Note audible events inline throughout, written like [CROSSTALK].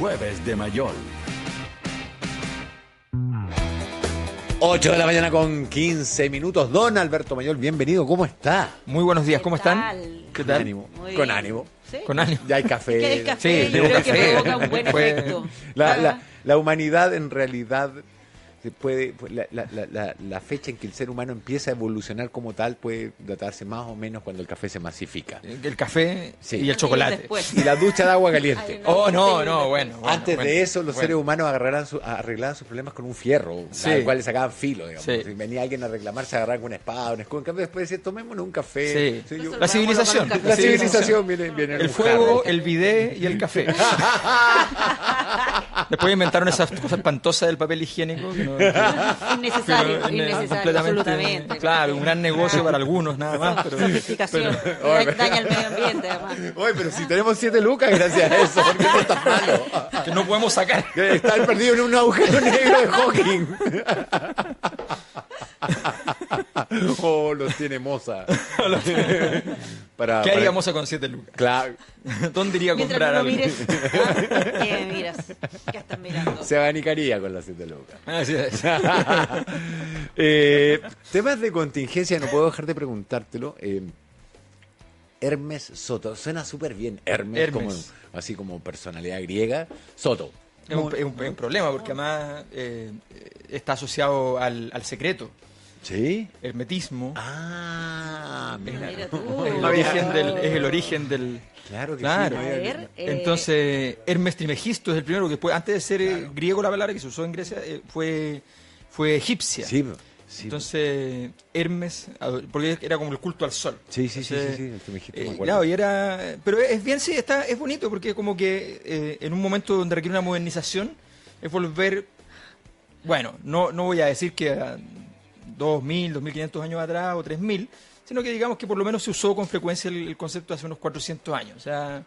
Jueves de Mayol. 8 de la mañana con 15 minutos. Don Alberto Mayol, bienvenido. ¿Cómo está? Muy buenos días, ¿cómo están? tal? ¿Qué Con tal? ánimo. Muy Con ánimo. ¿Sí? Con ánimo. Ya hay café. Que Sí, yo creo que café. provoca un buen Fue- efecto. La, Ah, la- la humanidad en realidad puede, pues, la, la- la- la- la fecha en que el ser humano empieza a evolucionar como tal puede datarse más o menos cuando el café se masifica. El café Sí. y el chocolate. Y la ducha de agua caliente. Ay, no. Oh, no, no, bueno. bueno, Antes bueno, de eso, los bueno. seres humanos agarraran su- arreglaban sus problemas con un fierro, Sí. al cual le sacaban filo. Digamos. Sí. Si venía alguien a reclamar, se agarraban con una espada, un escudo. En cambio, después decía, tomémonos un café. Sí. yo- Resolvamos La civilización. la civilización viene, viene en El fuego, el bidet y el café. [LAUGHS] [LAUGHS] Después inventaron esas cosas espantosas del papel higiénico. que no- [LAUGHS] Innecesario, pero, eh, innecesario, completamente, absolutamente. Claro, un gran negocio para algunos nada más. Pero, pero- [LAUGHS] Da- daña el medio ambiente, además. Oye, pero si tenemos siete lucas gracias a eso, porque eso está malo. que no podemos sacar. Estar perdido en un agujero negro de Hawking. [LAUGHS] [LAUGHS] oh, los tiene Moza. [LAUGHS] para, ¿Qué para- haríamos con 7 lucas? Claro, [LAUGHS] ¿Dónde iría a comprar Mientras no lo algo? mires. Ah, ¿Qué miras? ¿Qué estás mirando? se abanicaría con las siete lucas. Así es. Eh, temas de contingencia, no puedo dejar de preguntártelo. Eh, Hermes Soto, suena súper bien. Hermes, Hermes. Como, así como personalidad griega. Soto. Es un, es un- es un problema porque además eh, está asociado al, al secreto, ¿Sí? hermetismo. Ah, mira. Mira tú. Es el origen del, es el origen del, Claro que Claro. sí. Ver, eh, Entonces, Hermes Trimegisto es el primero que después, antes de ser eh, griego la palabra que se usó en Grecia, eh, fue, fue egipcia. Sí, sí. Entonces, Hermes, porque era como el culto al sol. Sí, sí, sí, sí, sí, dijiste, eh, claro, y era, pero es bien, sí, está, es bonito porque como que eh, en un momento donde requiere una modernización, es volver, bueno, no, no voy a decir que a 2.000, 2.500 años atrás o 3.000, sino que digamos que por lo menos se usó con frecuencia el, el concepto hace unos 400 años. O sea,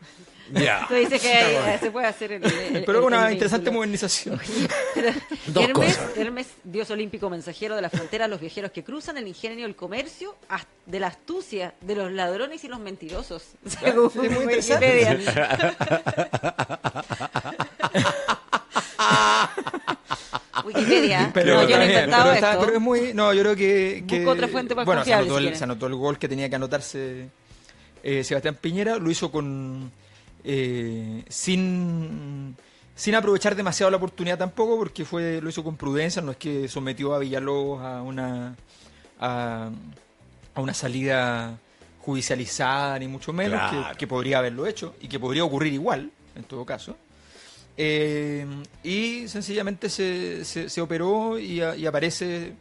Ya. Tú dices que eh, se puede hacer el. el- pero una el interesante vínculo. modernización. [LAUGHS] Dos Hermes, cosas. Hermes, dios olímpico mensajero de la frontera a los viajeros que cruzan el ingenio, el comercio, de la astucia, de los ladrones y los mentirosos. Según es muy. Wikipedia. [LAUGHS] Wikipedia. Pero, no, yo no he inventado pero, está- esto. pero es muy. No, yo creo que. que Busca otra fuente más bueno, se anotó, si el, se anotó el gol que tenía que anotarse eh, Sebastián Piñera. Lo hizo con. eh, sin. Sin aprovechar demasiado la oportunidad tampoco, porque fue lo hizo con prudencia, no es que sometió a Villalobos a una a, a una salida judicializada, ni mucho menos, Claro. que, que podría haberlo hecho y que podría ocurrir igual, en todo caso. Eh, y sencillamente se, se, se operó y, a- y aparece.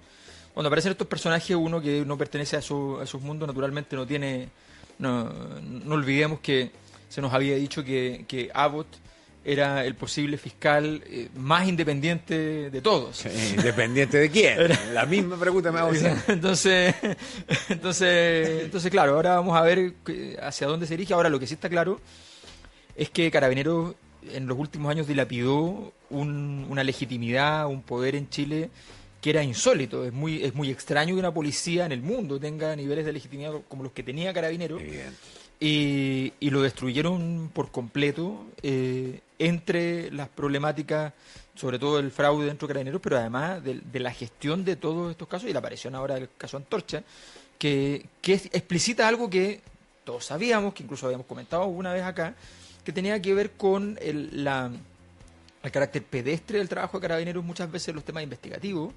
Cuando aparecen estos personajes, uno que no pertenece a, su, a esos mundos, naturalmente no tiene. No, no olvidemos que se nos había dicho que, que Abbott era el posible fiscal eh, más independiente de todos. Independiente de quién. La misma pregunta me hago. [LAUGHS] Entonces, entonces, entonces, claro, ahora vamos a ver hacia dónde se dirige. Ahora, lo que sí está claro es que Carabineros en los últimos años dilapidó un- una legitimidad, un poder en Chile que era insólito. Es muy, es muy extraño que una policía en el mundo tenga niveles de legitimidad como los que tenía Carabineros Evidente. y, y lo destruyeron por completo eh, entre las problemáticas, sobre todo el fraude dentro de Carabineros, pero además de, de la gestión de todos estos casos y la aparición ahora del caso Antorcha, que, que explicita algo que todos sabíamos, que incluso habíamos comentado una vez acá, que tenía que ver con el, la, el carácter pedestre del trabajo de Carabineros muchas veces los temas investigativos,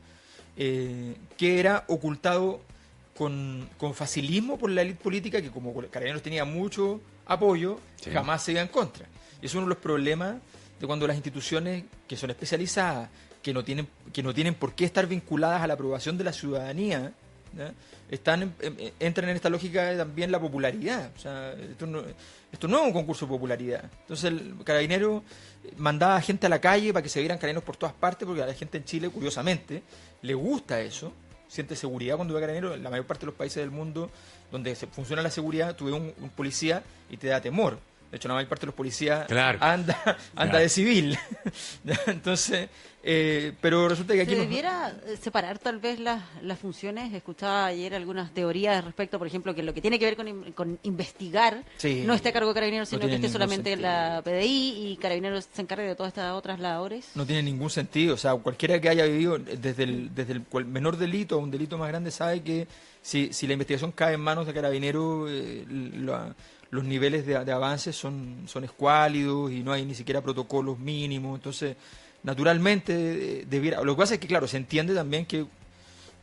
eh, que era ocultado con, con facilismo por la élite política que como Carabineros tenía mucho apoyo, Sí. jamás se iba en contra. Y es uno de los problemas de cuando las instituciones que son especializadas, que no tienen, que no tienen por qué estar vinculadas a la aprobación de la ciudadanía, están en- en- entran en esta lógica también la popularidad. O sea, esto no, esto no es un concurso de popularidad. Entonces el carabinero mandaba gente a la calle para que se vieran carabineros por todas partes, porque a la gente en Chile, curiosamente, le gusta eso. Siente seguridad cuando ve carabinero. En la mayor parte de los países del mundo donde se funciona la seguridad, tú ves un policía y te da temor. De hecho, la mayor parte de los policías Claro. anda, anda Claro. de civil. [LAUGHS] Entonces, eh, pero resulta que aquí... Se nos- debiera eh, separar tal vez las, las funciones. Escuchaba ayer algunas teorías respecto, por ejemplo, que lo que tiene que ver con, con investigar Sí. no esté a cargo de Carabineros, No sino que esté solamente en la PDI y Carabineros se encargue de todas estas otras labores. No tiene ningún sentido. O sea, cualquiera que haya vivido desde el, desde el cual- menor delito a un delito más grande sabe que si, si la investigación cae en manos de carabineros, eh, la- los niveles de, de avance son, son escuálidos y no hay ni siquiera protocolos mínimos. Entonces, naturalmente, eh, debiera. Lo que pasa es que, claro, se entiende también que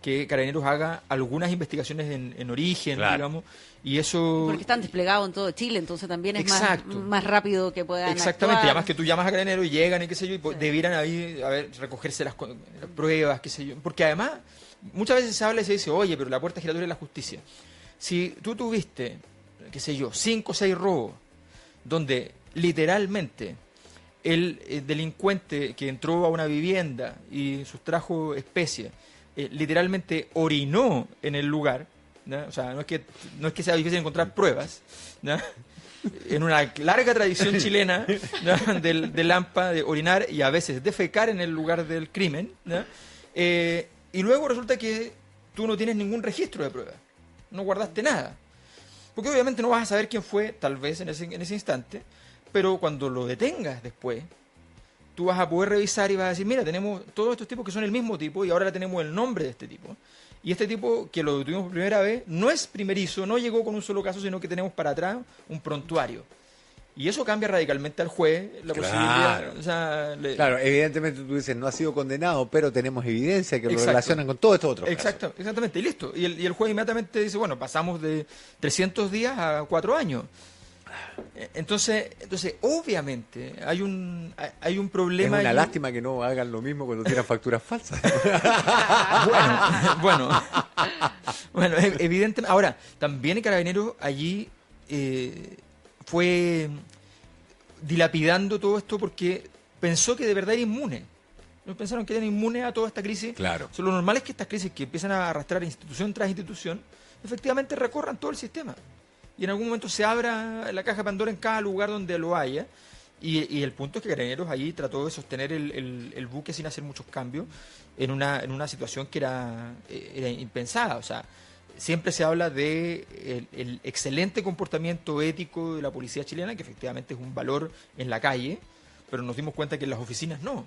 que Carabineros haga algunas investigaciones en, en origen, Claro. digamos, y eso... Porque están desplegados en todo Chile, entonces también es más, Exacto. más rápido que puedan Exactamente, y además que tú llamas a carabineros y llegan y qué sé yo, y Sí. debieran ahí a ver, recogerse las, co- las pruebas, qué sé yo. Porque además, muchas veces se habla y se dice, oye, pero la puerta giratoria es la justicia. Si tú tuviste, qué sé yo, cinco o seis robos, donde literalmente el eh, delincuente que entró a una vivienda y sustrajo especies, eh, literalmente orinó en el lugar, o sea, no es que no es que sea difícil encontrar pruebas, [LAUGHS] en una larga tradición chilena ¿ya? [LAUGHS] del, del AMPA de orinar y a veces defecar en el lugar del crimen. Eh, y luego resulta que tú no tienes ningún registro de pruebas, no guardaste nada. Porque obviamente no vas a saber quién fue, tal vez en ese, en ese instante, pero cuando lo detengas después, tú vas a poder revisar y vas a decir, mira, tenemos todos estos tipos que son el mismo tipo y ahora tenemos el nombre de este tipo. Y este tipo que lo detuvimos por primera vez no es primerizo, no llegó con un solo caso, sino que tenemos para atrás un prontuario. Y eso cambia radicalmente al juez la Claro. posibilidad. o sea, le- Claro, evidentemente tú dices, no ha sido condenado, pero tenemos evidencia que lo relacionan con todos estos otros casos. Exacto, exactamente, y listo. Y el, y el juez inmediatamente dice, bueno, pasamos de 300 días a 4 años. Eh, Entonces, entonces obviamente hay un hay- un Es problema una ahí. lástima que no hagan lo mismo cuando tiran facturas falsas. [LAUGHS] bueno, bueno, bueno, es evidente. Ahora, también el carabinero allí eh, fue dilapidando todo esto porque pensó que de verdad era inmune. No pensaron que eran inmunes a toda esta crisis. Claro. Lo normal es que estas crisis que empiezan a arrastrar institución tras institución, efectivamente recorran todo el sistema. Y en algún momento se abra la caja Pandora en cada lugar donde lo haya. Y, y el punto es que Carabineros allí trató de sostener el, el- el buque sin hacer muchos cambios en una, en una situación que era, eh, era impensada. O sea, siempre se habla de el, el excelente comportamiento ético de la policía chilena, que efectivamente es un valor en la calle, pero nos dimos cuenta que en las oficinas no.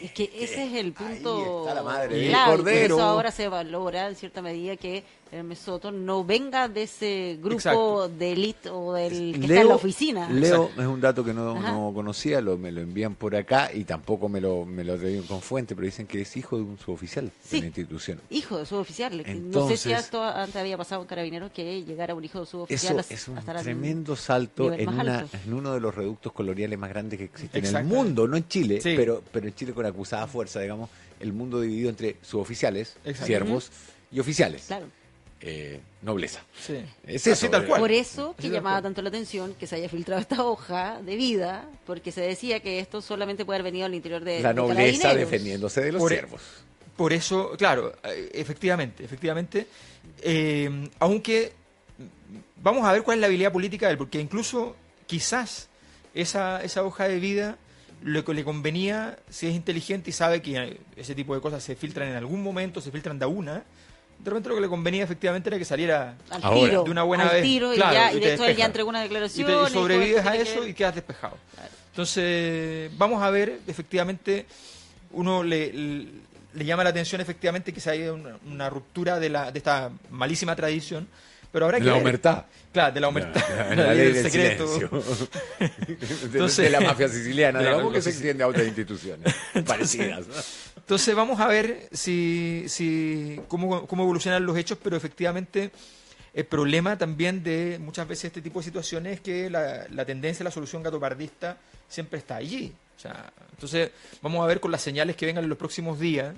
Es que ese es el punto está la madre por cordero. eso ahora se valora en cierta medida que Hermes Soto no venga de ese grupo Exacto. de élite o del que está en la oficina. Leo es un dato que no, conocía, lo, me lo envían por acá y tampoco me lo, me lo con fuente, pero dicen que es hijo de un suboficial Sí. de la institución. Hijo de suboficial. no sé si Entonces- esto antes había pasado en Carabineros que llegara un hijo de Eso suboficial a- es un tremendo salto en, una, uno de los reductos coloniales más grandes que existe en el mundo, no en Chile, Sí. pero, pero en Chile con acusada fuerza, digamos, el mundo dividido entre suboficiales, Exacto. siervos y oficiales. Claro. Eh, nobleza. Sí. Es Así eso, tal eh. cual. Por eso que llamaba tanto la atención que se haya filtrado esta hoja de vida, porque se decía que esto solamente puede haber venido al interior de La de nobleza Carabineros. defendiéndose de los Por- siervos. Por eso, claro, eh, efectivamente, efectivamente, eh, aunque vamos a ver cuál es la habilidad política de él, porque incluso quizás esa, esa hoja de vida lo que le convenía, si es inteligente y sabe que ese tipo de cosas se filtran en algún momento, se filtran de una, de repente lo que le convenía efectivamente era que saliera Al Ahora. tiro, de una buena al vez. tiro y, ya, y y te de hecho él ya entregó una y, declaración. te- y y todo sobrevives a que eso y quedas despejado. Claro. Entonces, vamos a ver, efectivamente, uno le, le llama la atención efectivamente que se haya una, una ruptura de, la, de esta malísima tradición, pero habrá que La ver. omertad. Claro, de la omertad. [LAUGHS] La, La la ley del secreto. silencio. [LAUGHS] de, Entonces- de la mafia siciliana, de la digamos que se extiende a otras instituciones [LAUGHS] parecidas. Entonces vamos a ver si, si cómo, cómo evolucionan los hechos, pero efectivamente el problema también de muchas veces este tipo de situaciones es que la, la tendencia la solución gatopardista siempre está allí. O sea, entonces vamos a ver con las señales que vengan en los próximos días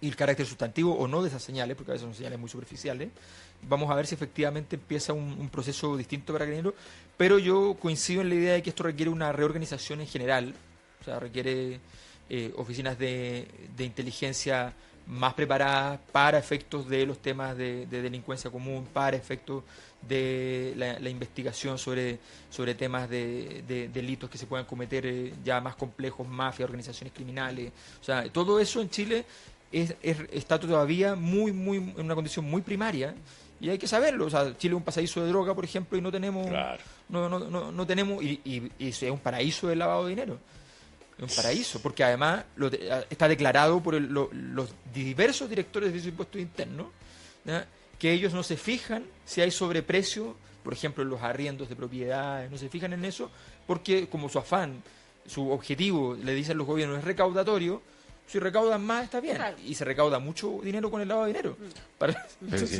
y el carácter sustantivo o no de esas señales, porque a veces son señales muy superficiales, vamos a ver si efectivamente empieza un, proceso distinto para Carabineros, pero yo coincido en la idea de que esto requiere una reorganización en general, o sea, requiere eh, oficinas de, de inteligencia más preparadas para efectos de los temas de, de delincuencia común, para efectos de la, investigación sobre, sobre temas de, de delitos que se puedan cometer eh, ya más complejos, mafia, organizaciones criminales. O sea, todo eso en Chile es, es- está todavía muy, muy, en una condición muy primaria y hay que saberlo. O sea, Chile es un pasadizo de droga, por ejemplo, y no tenemos, Claro. no, no, no, no tenemos, y, y- y es un paraíso del lavado de dinero. Es un paraíso, porque además lo está declarado por el- lo- los diversos directores de servicios de impuestos internos que ellos no se fijan si hay sobreprecio, por ejemplo, en los arriendos de propiedades, no se fijan en eso, porque como su afán, su objetivo, le dicen los gobiernos, es recaudatorio, si recaudan más está bien. Claro. Y se recauda mucho dinero con el lavado de dinero. Para- Pero sí.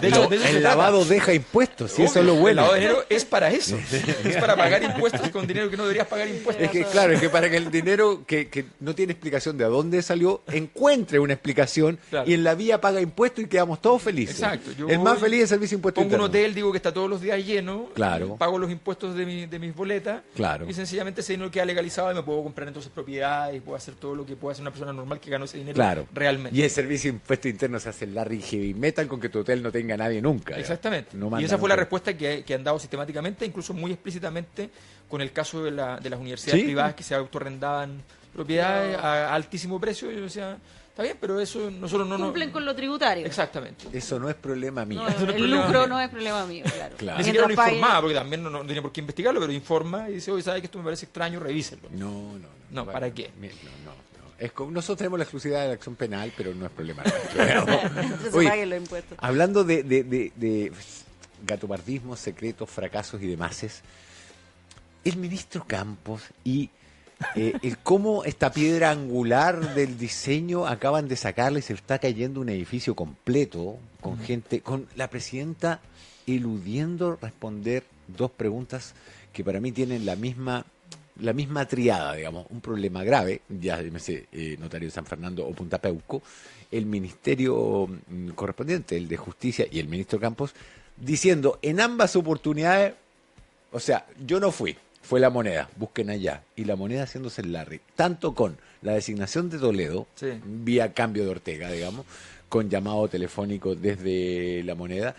de hecho, Lo- de eso se el lavado deja impuestos, y eso es lo bueno. El lavado de dinero es para eso. [LAUGHS] Es para pagar impuestos con dinero que no deberías pagar impuestos. Es que, claro, es que para que el dinero que, que no tiene explicación de a dónde salió, encuentre una explicación Claro. y en la vía paga impuestos y quedamos todos felices. Exacto. Yo el más feliz es el servicio de impuestos Pongo un internos. hotel, digo que está todos los días lleno. Claro. Pago los impuestos de, mi- de mis boletas. Claro. Y sencillamente ese dinero queda legalizado y me puedo comprar entonces propiedades y puedo hacer todo lo que puede hacer una persona normal que ganó ese dinero Claro. realmente. Y el servicio de impuestos internos se hace Larry Heavy Metal con que tu hotel no tenga nadie nunca. Exactamente. No y esa fue la respuesta que, que han dado sistemáticamente, incluso muy explícitamente, con el caso de, la- de las universidades Sí. privadas que se autorrendaban propiedades a altísimo precio. Y yo decía, está bien, pero eso nosotros no. Cumplen con lo tributario. Exactamente. Eso no es problema mío. No, Eso no es el problema lucro mío. no es problema mío, claro. Claro. Ni siquiera lo informaba, porque también no, no tiene por qué investigarlo, pero informa y dice, oye, ¿sabes que esto me parece extraño? Revísenlo. No, no, no. No, ¿para qué? no, no. Es como- nosotros tenemos la exclusividad de la acción penal, pero no es problema nuestro. [LAUGHS] Entonces Oye, paguen los impuestos. Hablando de, de, de, de gatopardismos, secretos, fracasos y demás, el ministro Campos y eh, el cómo esta piedra angular del diseño acaban de sacarle se está cayendo un edificio completo con gente, con la presidenta eludiendo responder dos preguntas que para mí tienen la misma la misma triada, digamos, un problema grave, ya sé, eh, notario de San Fernando o Punta Peuco, el ministerio mm, correspondiente, el de Justicia y el ministro Campos, diciendo en ambas oportunidades, o sea, yo no fui, fue la moneda, busquen allá, y la moneda haciéndose el Larry, tanto con la designación de Toledo, Sí. vía cambio de Ortega, digamos, con llamado telefónico desde la moneda,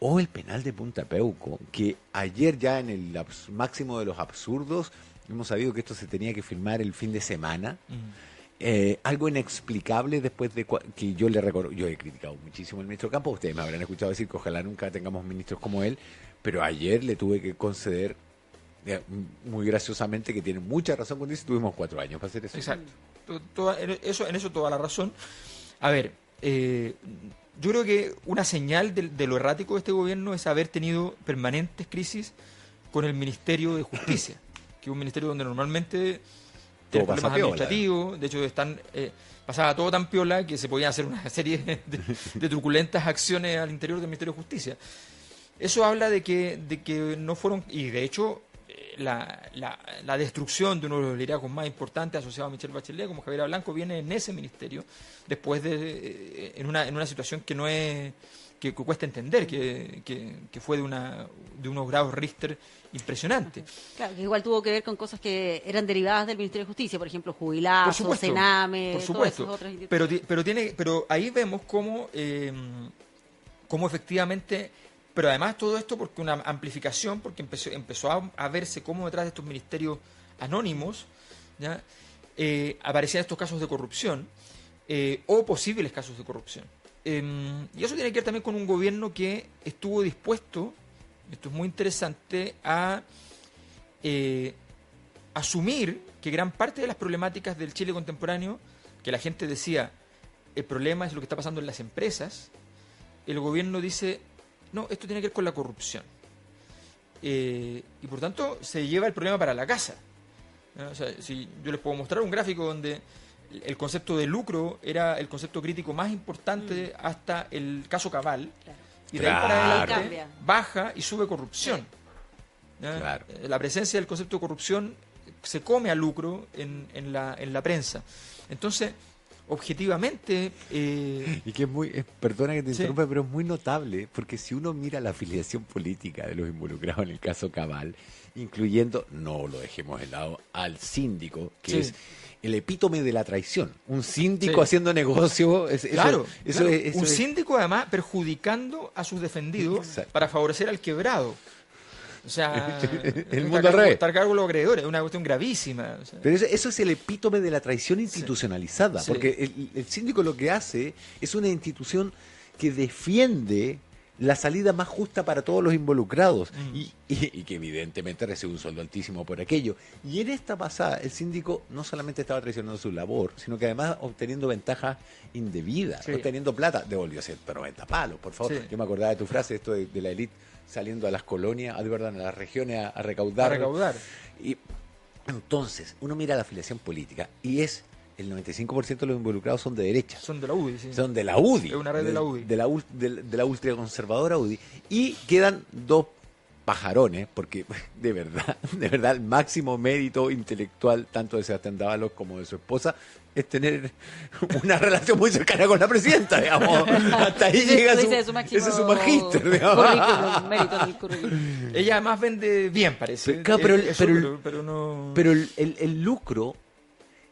o el penal de Punta Peuco, que ayer ya en el máximo de los absurdos, hemos sabido que esto se tenía que firmar el fin de semana, eh, algo inexplicable después de cua- que yo le recuerdo, yo he criticado muchísimo al ministro Campos, ustedes me habrán escuchado decir que ojalá nunca tengamos ministros como él, pero ayer le tuve que conceder eh, muy graciosamente que tiene mucha razón cuando dice tuvimos cuatro años para hacer eso. Exacto. To- toda- en eso, en eso toda la razón. A ver, eh, yo creo que una señal de, de lo errático de este gobierno es haber tenido permanentes crisis con el Ministerio de Justicia, [CLEARS THROAT] que es un ministerio donde normalmente tiene problemas piola. administrativos, de hecho están eh, pasaba todo tan piola que se podían hacer una serie de, [LAUGHS] de truculentas acciones al interior del Ministerio de Justicia. Eso habla de que, de que no fueron, y de hecho eh, la, la, la destrucción de uno de los liderazgos más importantes asociados a Michelle Bachelet, como Javier Blanco, viene en ese ministerio, después de, eh, en, una, en una situación que no es, que, cuesta entender, que, que, que fue de, una, de unos grados Richter impresionantes. Claro, que igual tuvo que ver con cosas que eran derivadas del Ministerio de Justicia, por ejemplo, Por jubilados, supuesto, Sename, por todas supuesto. esas otras. Pero, pero tiene, pero ahí vemos cómo, eh, cómo efectivamente, pero además todo esto porque una amplificación, porque empezó, empezó a, a verse cómo detrás de estos ministerios anónimos, ¿ya? Eh, aparecían estos casos de corrupción eh, o posibles casos de corrupción. Y eso tiene que ver también con un gobierno que estuvo dispuesto, esto es muy interesante, a eh, asumir que gran parte de las problemáticas del Chile contemporáneo, que la gente decía, el problema es lo que está pasando en las empresas, el gobierno dice, no, esto tiene que ver con la corrupción. Eh, y por tanto se lleva el problema para la casa. O sea, si yo les puedo mostrar un gráfico donde el concepto de lucro era el concepto crítico más importante hasta el caso Cabal, Claro. y de ahí para adelante Cambia. baja y sube corrupción. Eh, La presencia del concepto de corrupción se come a lucro en, en la, en la prensa. Entonces, objetivamente... eh, Y que es muy, es- perdona que te Sí. interrumpa, pero es muy notable, porque si uno mira la afiliación política de los involucrados en el caso Cabal, incluyendo, no lo dejemos de lado, al síndico, que Sí. es el epítome de la traición. Un síndico Sí. haciendo negocio, es- eso, Claro, eso es- eso un es- síndico además perjudicando a sus defendidos Exacto. para favorecer al quebrado. O sea, [LAUGHS] El mundo al cargo- revés. está a cargo de los acreedores, es una cuestión gravísima. o sea. Pero eso, eso es el epítome de la traición institucionalizada, Sí. porque el, el síndico lo que hace es una institución que defiende la salida más justa para todos los involucrados Mm. y, y- y que evidentemente recibe un sueldo altísimo por aquello. Y en esta pasada el síndico no solamente estaba traicionando su labor, sino que además obteniendo ventajas indebidas, Sí. obteniendo plata, devolvió 190 palos, por favor. Sí. Yo me acordaba de tu frase, esto de, de la élite saliendo a las colonias, a, perdón, a las regiones a, a recaudar. A recaudar. Y entonces, uno mira la afiliación política y es el 95% de los involucrados son de derecha. Son de la UDI, sí. Son de la UDI. Es una red de la UDI. De la, de, de la ultraconservadora UDI. Y quedan dos pajarones, porque [LAUGHS] de verdad, [LAUGHS] de verdad, el máximo mérito intelectual, tanto de Sebastián Dávalos como de su esposa, es tener [LAUGHS] una relación muy cercana con la presidenta, digamos. Hasta ahí Ese- llega su, ese es su máximo ese es su magíster, digamos. currículum, mérito del currículum. Ella además vende bien, parece. Pero, claro, pero el- eso, pero el- pero- pero no... Pero el, el- el lucro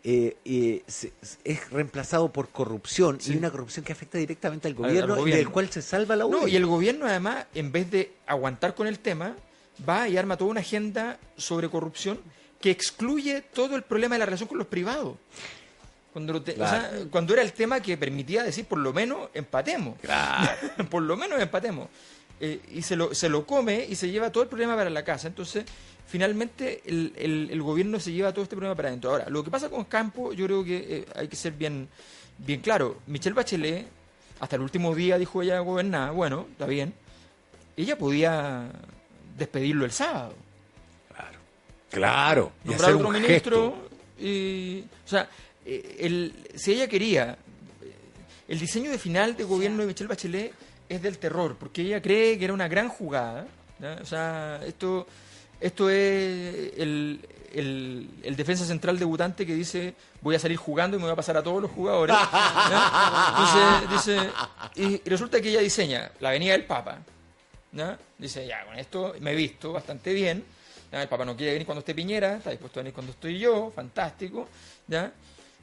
eh, eh, se- es reemplazado por corrupción y una corrupción que afecta directamente al al gobierno, y del cual se salva la UDI. No, y el gobierno además, en vez de aguantar con el tema, va y arma toda una agenda sobre corrupción que excluye todo el problema de la relación con los privados. Cuando, te- o sea, cuando era el tema que permitía decir, por lo menos empatemos. Claro. [LAUGHS] por lo menos empatemos. Eh, y se lo, se lo come y se lleva todo el problema para la casa. Entonces, finalmente, el, el- el gobierno se lleva todo este problema para adentro. Ahora, lo que pasa con Campo, yo creo que eh, hay que ser bien, bien claro. Michelle Bachelet, hasta el último día dijo ella gobernar, bueno, está bien. Ella podía despedirlo el sábado. Claro. Claro. Y Nombrar otro un ministro. Y, o sea, eh, el, si ella quería, el diseño de final de gobierno de Michelle Bachelet es del terror, porque ella cree que era una gran jugada. O sea, esto, esto es el, el, defensa central debutante que dice voy a salir jugando y me voy a pasar a todos los jugadores. Entonces, dice, y, resulta que ella diseña la Avenida del Papa. ¿ya? Dice, ya, con esto me he visto bastante bien. El Papa no quiere venir cuando esté Piñera, está dispuesto a venir cuando estoy yo, fantástico. ¿ya?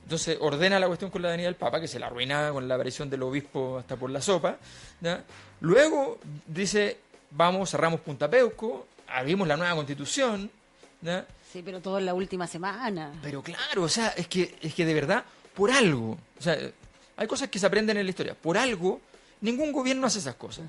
Entonces ordena la cuestión con la Avenida del Papa, que se la arruina con la aparición del obispo hasta por la sopa. Luego dice, vamos, cerramos Punta Peuco, abrimos la nueva constitución. ¿ya? Sí, pero todo en la última semana. Pero claro, o sea, es que, es que de verdad, por algo, o sea, hay cosas que se aprenden en la historia, por algo, ningún gobierno hace esas cosas.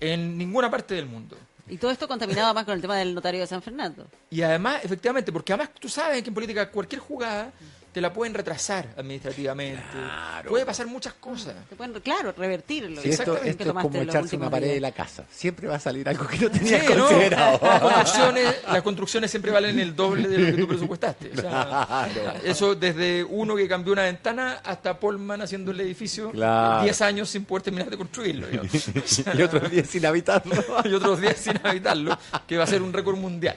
En ninguna parte del mundo. Y todo esto contaminado más con el tema del notario de San Fernando. Y además, efectivamente, porque además tú sabes que en política cualquier jugada te la pueden retrasar administrativamente. Claro. Puede pasar muchas cosas. Se pueden, claro, revertirlo. Sí, esto, Exactamente. esto Que es como echarse una pared días. de la casa. Siempre va a salir algo que no Sí, tenías ¿no? considerado. Las construcciones, las construcciones siempre valen el doble de lo que tú presupuestaste. O sea, Claro. Eso desde uno que cambió una ventana hasta Polman haciendo el edificio Claro. 10 años sin poder terminar de construirlo. O sea, [LAUGHS] y otros días sin habitarlo. [LAUGHS] y otros 10 sin habitarlo, que va a ser un récord mundial.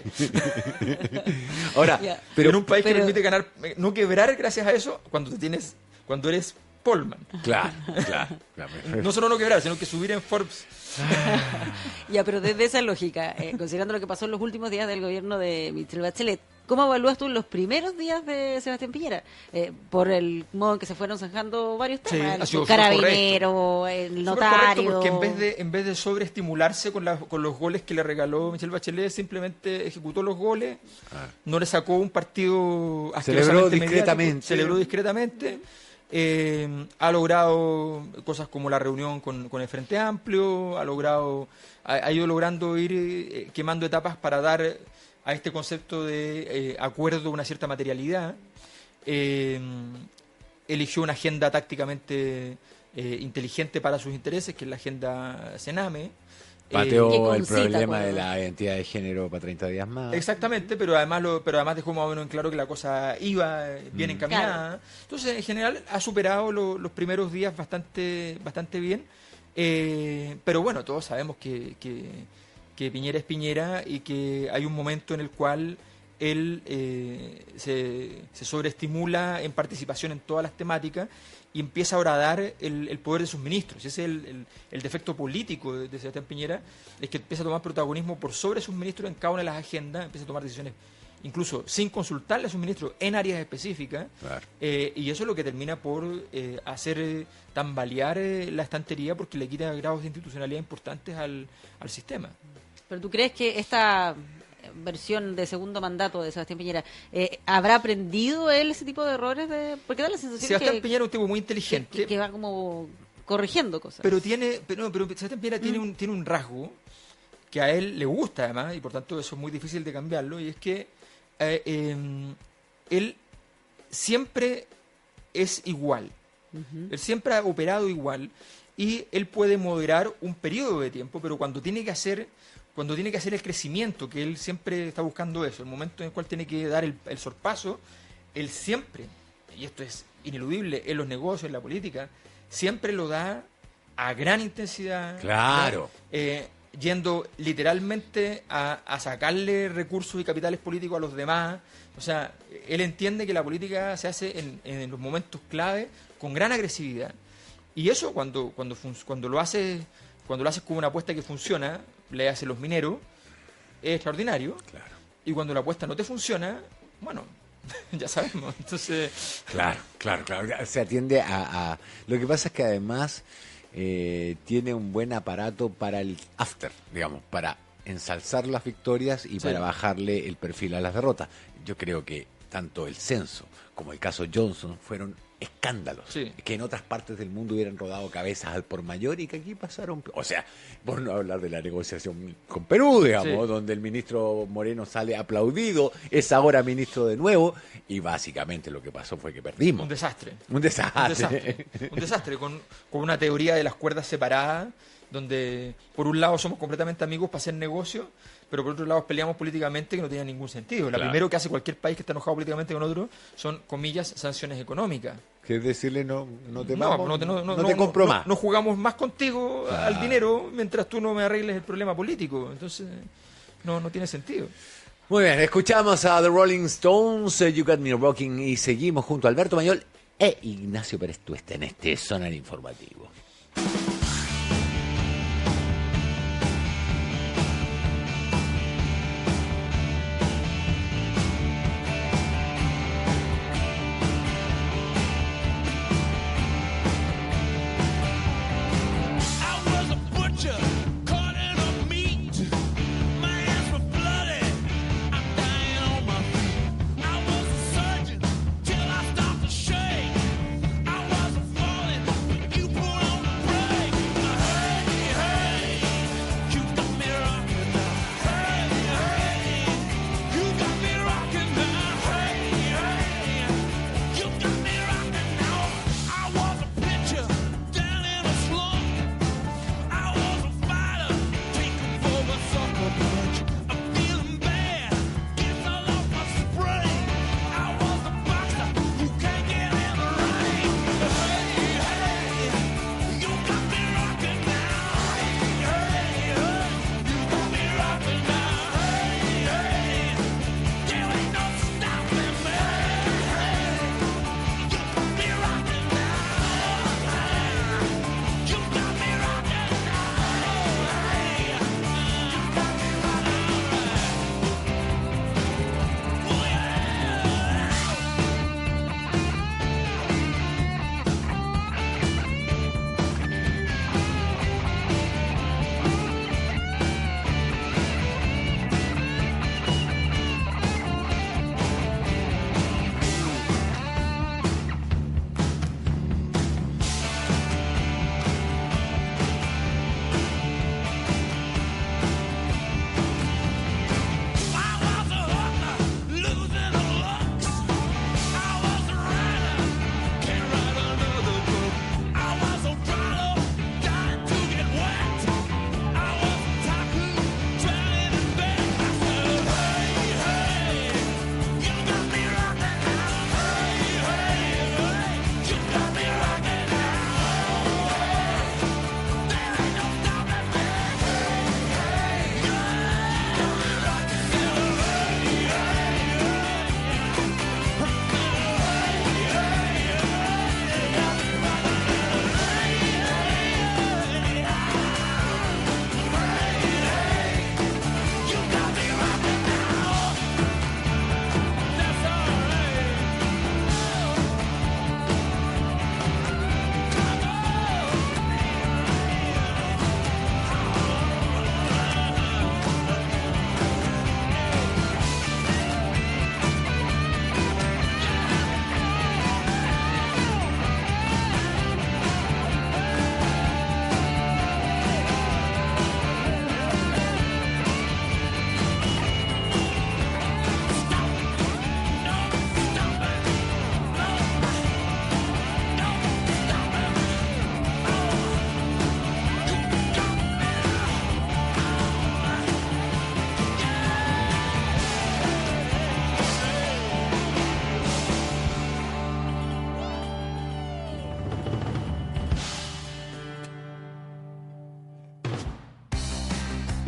Ahora. Pero en un país pero- que permite ganar, eh, no quebrar gracias a eso cuando te tienes, cuando eres Polman. claro, claro. claro. No solo no quebrar, sino que subir en Forbes. [LAUGHS] Ya, pero desde esa lógica, eh, considerando lo que pasó en los últimos días del gobierno de Michelle Bachelet, ¿cómo evalúas tú los primeros días de Sebastián Piñera? Eh, por el modo en que se fueron zanjando varios Sí, temas, ha sido el carabinero, el notario. porque en vez de, en vez de sobreestimularse con, la- con los goles que le regaló Michelle Bachelet, simplemente ejecutó los goles, no le sacó un partido Ah. Celebró discretamente. celebró discretamente, eh, ha logrado cosas como la reunión con, con el Frente Amplio, ha logrado, ha, ha ido logrando ir eh, quemando etapas para dar a este concepto de eh, acuerdo una cierta materialidad. Eh, eligió una agenda tácticamente eh, inteligente para sus intereses, que es la agenda Sename. Pateó el problema pues. de la identidad de género para 30 días más. Exactamente, pero además lo, pero además dejó más o menos en claro que la cosa iba bien Mm. encaminada. Entonces, en general, ha superado lo- los primeros días bastante, bastante bien. Eh, pero bueno, todos sabemos que, que, que Piñera es Piñera y que hay un momento en el cual él eh, se, se sobreestimula en participación en todas las temáticas y empieza ahora a dar el, el poder de sus ministros. Ese es el, el- el defecto político de, de Sebastián Piñera, es que empieza a tomar protagonismo por sobre sus ministros en cada una de las agendas, empieza a tomar decisiones incluso sin consultarle a sus ministros en áreas específicas, Claro. eh, y eso es lo que termina por eh, hacer eh, tambalear eh, la estantería porque le quita grados de institucionalidad importantes al, al sistema. Pero tú crees que esta versión de segundo mandato de Sebastián Piñera eh, habrá aprendido él ese tipo de errores de porque da la sensación Sebastián que, Piñera es un tipo muy inteligente, que va como corrigiendo cosas. pero tiene, pero, no, pero Sebastián Piñera tiene, un, tiene un rasgo que a él le gusta además, y por tanto eso es muy difícil de cambiarlo, y es que eh, eh, él siempre es igual. Él siempre ha operado igual y él puede moderar un periodo de tiempo, pero cuando tiene que hacer cuando tiene que hacer el crecimiento, que él siempre está buscando eso, el momento en el cual tiene que dar el, el sorpaso, él siempre, y esto es ineludible en los negocios, en la política, siempre lo da a gran intensidad. Claro. Eh, yendo literalmente a, a sacarle recursos y capitales políticos a los demás. O sea, él entiende que la política se hace en, en los momentos clave con gran agresividad. Y eso cuando, cuando, cuando lo haces cuando lo haces con una apuesta que funciona, le hacen los mineros, es extraordinario. Claro. Y cuando la apuesta no te funciona, bueno, [LAUGHS] ya sabemos. Entonces, Claro, claro, claro. Se atiende a, a- Lo que pasa es que además eh, tiene un buen aparato para el after, digamos, para ensalzar las victorias y Sí. para bajarle el perfil a las derrotas. Yo creo que tanto el censo como el caso Johnson fueron escándalos Sí. que en otras partes del mundo hubieran rodado cabezas al por mayor y que aquí pasaron o sea por no hablar de la negociación con Perú digamos Sí. donde el ministro Moreno sale aplaudido es ahora ministro de nuevo y básicamente lo que pasó fue que perdimos un desastre. un desastre. Un desastre, un desastre con, con una teoría de las cuerdas separadas, donde por un lado somos completamente amigos para hacer negocio, pero por otro lado peleamos políticamente que no tiene ningún sentido. Lo Claro. primero que hace cualquier país que está enojado políticamente con otro son, comillas, sanciones económicas. Que es decirle no, no te No, vamos, no te- no- no- te compro no- más. No jugamos más contigo Claro. al dinero mientras tú no me arregles el problema político. Entonces, no, no tiene sentido. Muy bien, escuchamos a The Rolling Stones, eh, You Got Me Rocking y seguimos junto a Alberto Mayol e Ignacio Pérez Tuesta en este Sonar Informativo.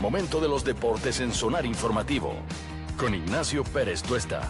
Momento de los deportes en Sonar Informativo. Con Ignacio Pérez Tuesta.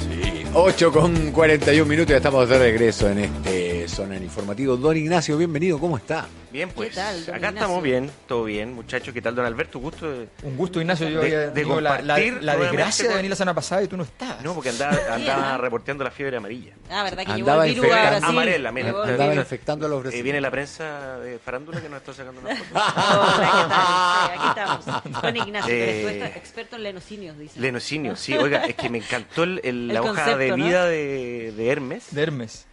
Sí, 8 con 41 minutos, ya estamos de regreso en este Zona Informativo. Don Ignacio, bienvenido, ¿cómo está? Bien, pues. tal, don acá Ignacio? estamos bien, todo bien, muchachos. ¿Qué tal, don Alberto? Gusto de... Un gusto, Ignacio. Yo De- había de la, la- compartir la nuevamente desgracia de venir la semana pasada y tú no estabas. No, porque andaba, [LAUGHS] andaba reporteando la fiebre amarilla. Ah, ¿verdad que Andaba llegó el virus a Brasil? Amarela, mira, Andaba virus. infectando a los Eh, brasileños. viene la prensa de farándula que nos está sacando una foto. [LAUGHS] Hola, ¿qué tal? Aquí estamos. [LAUGHS] Con Ignacio, Eh, experto en lenocinios, dice. Lenocinio, sí. Oiga, es que me encantó el- el- El la hoja concepto, de ¿no? vida de, de Hermes. De Hermes.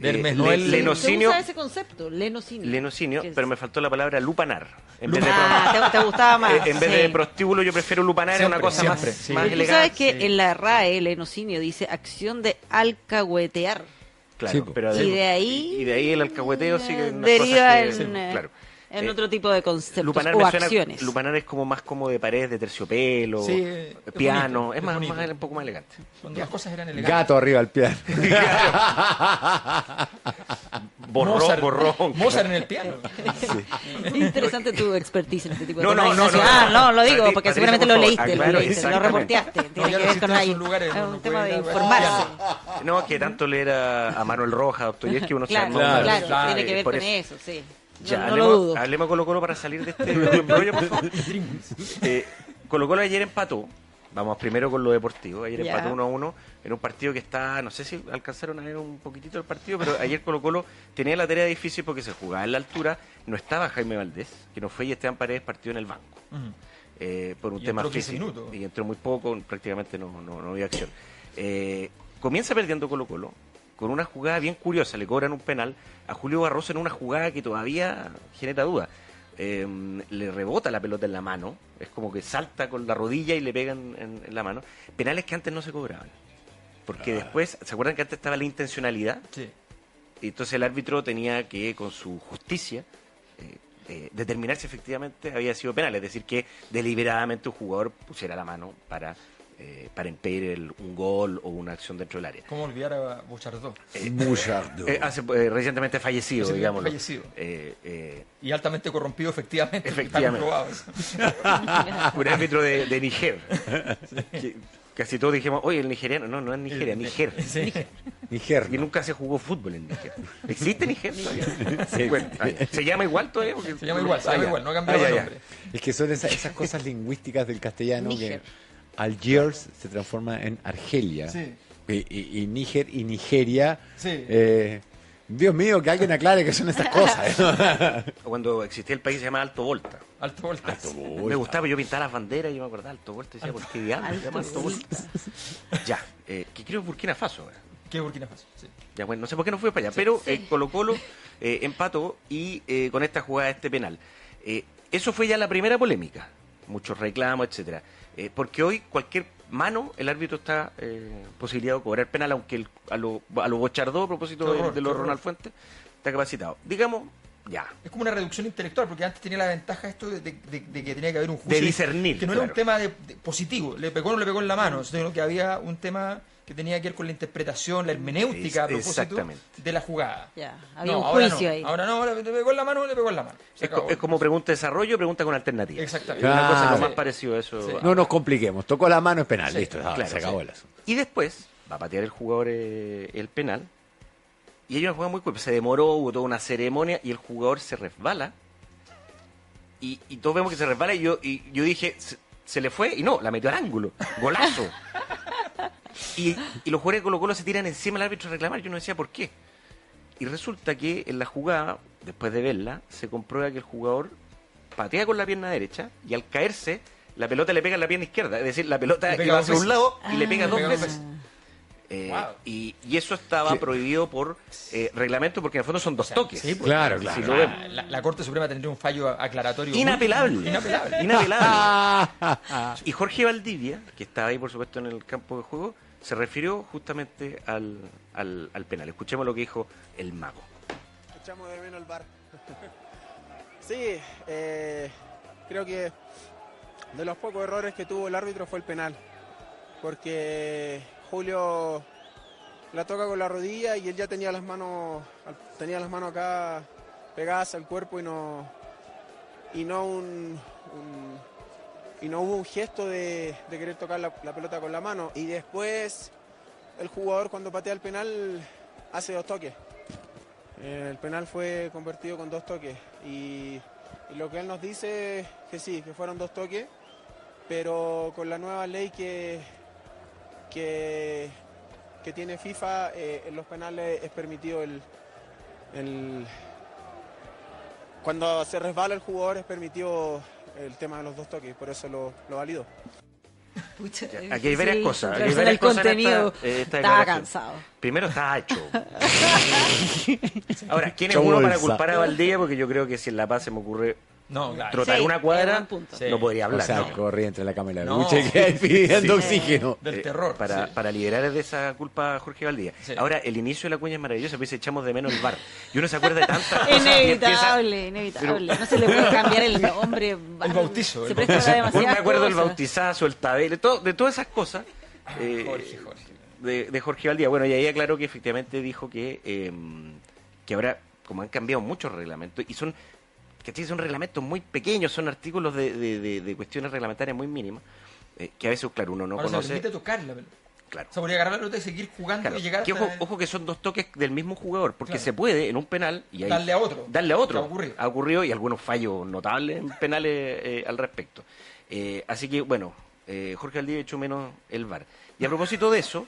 Eh, Hermes, le- no el... le- lenocinio- usa ese concepto, lenocinio. Lenocinio, Que pero me faltó la palabra lupanar. En vez de, Ah, te, te gustaba más. eh, en vez sí. de prostíbulo, yo prefiero lupanar, es una cosa siempre, más, sí. más Pero tú elegante. sabes que en la RAE, lenocinio dice acción de alcahuetear. Claro, Sí, pero Y de ahí- y de ahí el alcahueteo sigue en unas Deriva que- en, eh, claro. En Eh, otro tipo de conceptos Lupanar o me suena- acciones. lupanar es como más como de paredes de terciopelo, Sí, es piano, bonito, es, es más, más- un poco más elegante. Cuando las cosas eran elegantes. Gato arriba al piano. [LAUGHS] Borrón, Mozart, borrón. Mozart en el piano. Interesante tu expertise en este tipo de No, no, no, no. Ah, no, lo digo porque seguramente lo leíste, lo aclaro, leíste, lo reporteaste. Tiene que no ver con ahí. Es no, un tema de informarse. No, que tanto leer a, Manuel Rojas, a Dostoyevsky, uno se Claro, claro, tiene que ver con eso, sí. No, Ya, no hablemos, lo dudo. hablemos Colo Colo para salir de este [LAUGHS] embrollo, por favor. Eh, Colo Colo ayer empató. Vamos primero con lo deportivo. Ayer empató 1 a 1 en un partido que está, no sé si alcanzaron a ver un poquitito el partido, pero ayer Colo Colo tenía la tarea difícil porque se jugaba en la altura. No estaba Jaime Valdés, que no fue y Esteban Paredes partido en el banco. Eh, por un Y tema entró 15 físico. minutos. Y entró muy poco, prácticamente no, no, no había acción. Eh, comienza perdiendo Colo Colo con una jugada bien curiosa. Le cobran un penal a Julio Barroso en una jugada que todavía genera duda. Eh, le rebota la pelota en la mano, es como que salta con la rodilla y le pegan en, en la mano. Penales que antes no se cobraban. Porque después, ¿se acuerdan que antes estaba la intencionalidad? Sí. Entonces el árbitro tenía que, con su justicia, eh, eh, determinar si efectivamente había sido penal. Es decir, que deliberadamente un jugador pusiera la mano para, eh, para impedir el- un gol o una acción dentro del área. ¿Cómo olvidar a Bochardo? Bouchardot. Eh, hace, eh, recientemente fallecido, Recientemente digamos. fallecido. Eh, Y altamente corrompido, efectivamente. Efectivamente. [LAUGHS] Un árbitro de, de Niger. Que casi todos dijimos, oye, el nigeriano. No, no es Nigeria, Niger. Sí. Niger. Y nunca se jugó fútbol en Niger. ¿Existe Niger todavía? Sí. [LAUGHS] Bueno, ah, ¿Se llama igual todavía? Porque- Se llama igual, se Ah, llama ya. igual, no ha cambiado Ah, ya. nombre. Es que son esas, esas cosas lingüísticas del castellano que Algiers se transforma en Argelia. Sí. Y, y- y Níger y Nigeria. Sí. eh, Dios mío, que alguien aclare qué son estas cosas. ¿eh? [LAUGHS] Cuando existía el país se llamaba Alto Volta. Alto volta. Me gustaba, yo pintaba las banderas y yo me acordaba Alto Volta. y Decía, ¿por qué diablos se llama Alto Volta? [LAUGHS] Ya, eh, que creo que Burkina Faso. ahora. ¿Qué Burkina Faso? Sí. Ya, bueno, no sé por qué no fue para allá, pero eh, Colo Colo [LAUGHS] eh, empató y eh, con esta jugada, este penal. Eh, eso fue ya la primera polémica, muchos reclamos, etcétera. Eh, porque hoy cualquier mano, el árbitro está eh, posibilitado de cobrar penal, aunque el- a lo, a lo Bochardó, a propósito de, de los. Ronald Fuentes, está capacitado. Digamos, ya. Es como una reducción intelectual, porque antes tenía la ventaja esto de, de- de- de que tenía que haber un juicio. De discernir, Que no era un tema de, de positivo, le pegó o no le pegó en la mano, sino que había un tema que tenía que ver con la interpretación, la hermenéutica a propósito de la jugada. Ya, había No, un ahora juicio no. ahí. Ahora no, ahora le pegó en la mano, le pegó en la mano. Es, co- acabó. es como pregunta de desarrollo, pregunta con alternativa. Exactamente. Es una cosa Claro. lo más parecido a eso. Sí. No nos compliquemos. Tocó la mano, es penal. Sí, Listo, ah, claro, se acabó sí. el asunto. Y después va a patear el jugador eh, el penal. Y una jugada muy cool. Se demoró, hubo toda una ceremonia y el jugador se resbala. Y, y todos vemos que se resbala y yo, y yo dije, se, se le fue y no, la metió al ángulo. Golazo. [LAUGHS] y, y los jugadores de Colo Colo se tiran encima del árbitro a reclamar. Yo no decía por qué. Y resulta que en la jugada, después de verla, se comprueba que el jugador patea con la pierna derecha y al caerse, la pelota le pega en la pierna izquierda. Es decir, la pelota Le pega dos hacia un lado y le Ah. pega Le pega dos veces. Eh, Wow. y, y eso estaba ¿Qué? prohibido por eh, reglamento porque en el fondo son dos O sea, toques. sí, pues, Claro, claro. Si lo vemos. La, la- la Corte Suprema tendría un fallo aclaratorio. muy- Inapelable. Inapelable. Inapelable. [LAUGHS] y Jorge Valdivia, que estaba ahí por supuesto en el campo de juego, se refirió justamente al, al, al penal. Escuchemos lo que dijo el mago. Echamos de menos el bar. [LAUGHS] sí, eh, creo que de los pocos errores que tuvo el árbitro fue el penal. Porque Julio la toca con la rodilla y él ya tenía las manos, tenía las manos acá pegadas al cuerpo y no, y no un, y no hubo un gesto de, querer tocar la, la pelota con la mano. Y después el jugador cuando patea el penal hace dos toques. Eh, El penal fue convertido con dos toques y, y lo que él nos dice es que sí, que fueron dos toques, pero con la nueva ley que, que, que tiene FIFA, eh, en los penales es permitido el, el- Cuando se resbala el jugador es permitido el tema de los dos toques, por eso lo, lo valido. Pucha, Aquí hay varias cosas. Aquí hay centrarse en varias el cosas contenido. esta- eh, esta declaración. cansado. Primero está hecho. [LAUGHS] Ahora, ¿quién es uno para culpar a Valdivia? Porque yo creo que si en La Paz se me ocurre No, claro. trotar Sí, una cuadra. Sí. no podría O hablar. sea, ¿no? corría entre la cama y la No. lucha que hay pidiendo oxígeno. Del Eh, terror. Para, sí. para liberar de esa culpa a Jorge Valdía. Sí. Ahora, el inicio de la cuña es maravilloso, pues echamos de menos el bar. Y uno se acuerda de tantas [LAUGHS] cosas. y empieza- Inevitable, inevitable. No se le puede cambiar el [LAUGHS] nombre. El bautizo, Se el presta para Uno me acuerdo del bautizazo, el tabel, todo, de todas esas cosas. eh, Jorge, Jorge. De, de Jorge Valdía. Bueno, y ahí aclaró que efectivamente dijo que, eh, que ahora, como han cambiado muchos reglamentos, y son, ¿cachai? son reglamentos muy pequeños, son artículos de, de- de- de cuestiones reglamentarias muy mínimas, eh, que a veces, claro, uno no Ahora se conoce. permite tocar la pelota. Claro. O sea, podría agarrar la pelota y seguir jugando Claro, y llegar que hasta ojo, ojo que son dos toques del mismo jugador, porque Claro. se puede en un penal y ahí- Darle a otro. Darle a otro. Que ha ocurrido. Ha ocurrido y algunos fallos notables en penales eh, al respecto. Eh, así que, bueno, eh, Jorge Aldía echó menos el VAR. Y a propósito de eso,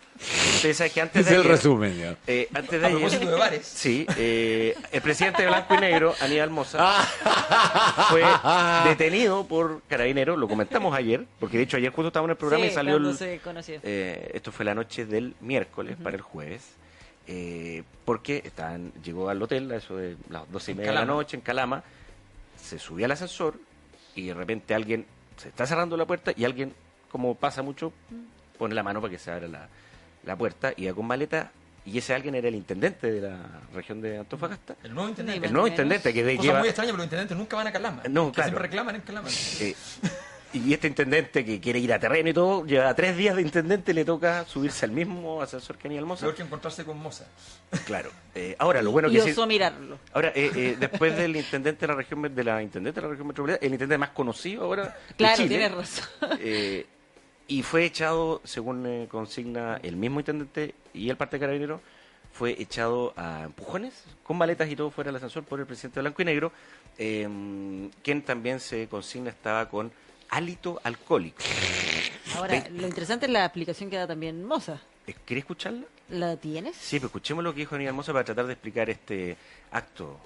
ustedes saben que antes Es de el ayer, resumen, ya. eh, antes de A ayer- propósito de bares. Sí, eh, el presidente de Blanco y Negro, Aníbal Moza, Ah. fue detenido por carabineros, lo comentamos ayer, porque de hecho ayer justo estábamos en el programa Sí, y salió el, se conoció. eh, esto fue la noche del miércoles para el jueves, eh, porque estaban, llegó al hotel a eso de las doce y media de la Calama. noche en Calama, se subía al ascensor y de repente alguien se está cerrando la puerta y alguien, como pasa mucho, pone la mano para que se abra la, la puerta y va con maleta y ese alguien era el intendente de la región de Antofagasta. El nuevo intendente. El nuevo intendente que de- Cosa lleva... muy extraña, pero los intendentes nunca van a Calama. No, Que claro. Siempre reclaman en Calama. Eh, y este intendente que quiere ir a terreno y todo, lleva tres días de intendente, le toca subirse al mismo ascensor que Aníbal Moza. Peor que encontrarse con Moza. Claro. Eh, ahora, lo bueno y que sí. osó mirarlo. Ahora, eh, eh, después del intendente de la región de la intendente de la región metropolitana, el intendente más conocido ahora de Claro, Chile, tienes razón. Y fue echado, según eh, consigna el mismo intendente y el parte de carabineros, fue echado a empujones, con maletas y todo fuera del ascensor por el presidente de Blanco y Negro, eh, quien también se consigna estaba con hálito alcohólico. Ahora, lo interesante es la explicación que da también Moza. Eh, ¿Quiere escucharla? ¿La tienes? Sí, pero escuchemos lo que dijo Aníbal Moza para tratar de explicar este acto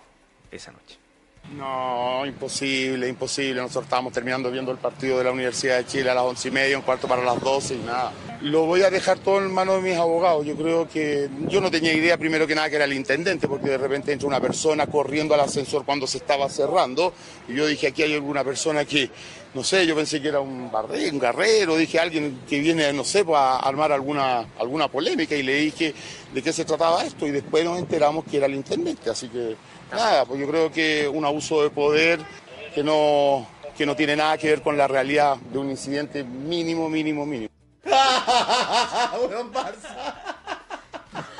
esa noche. No, imposible, imposible. Nosotros estábamos terminando viendo el partido de la Universidad de Chile a las once y media, un cuarto para las doce y nada. Lo voy a dejar todo en manos de mis abogados. Yo creo que yo no tenía idea primero que nada que era el intendente, porque de repente entra una persona corriendo al ascensor cuando se estaba cerrando y yo dije aquí hay alguna persona que, no sé, yo pensé que era un barrero, un guerrero, dije alguien que viene, no sé, pues, a armar alguna, alguna polémica y le dije de qué se trataba esto y después nos enteramos que era el intendente, así que nada, pues yo creo que un abuso de poder que no, que no tiene nada que ver con la realidad de un incidente mínimo, mínimo, mínimo. [LAUGHS]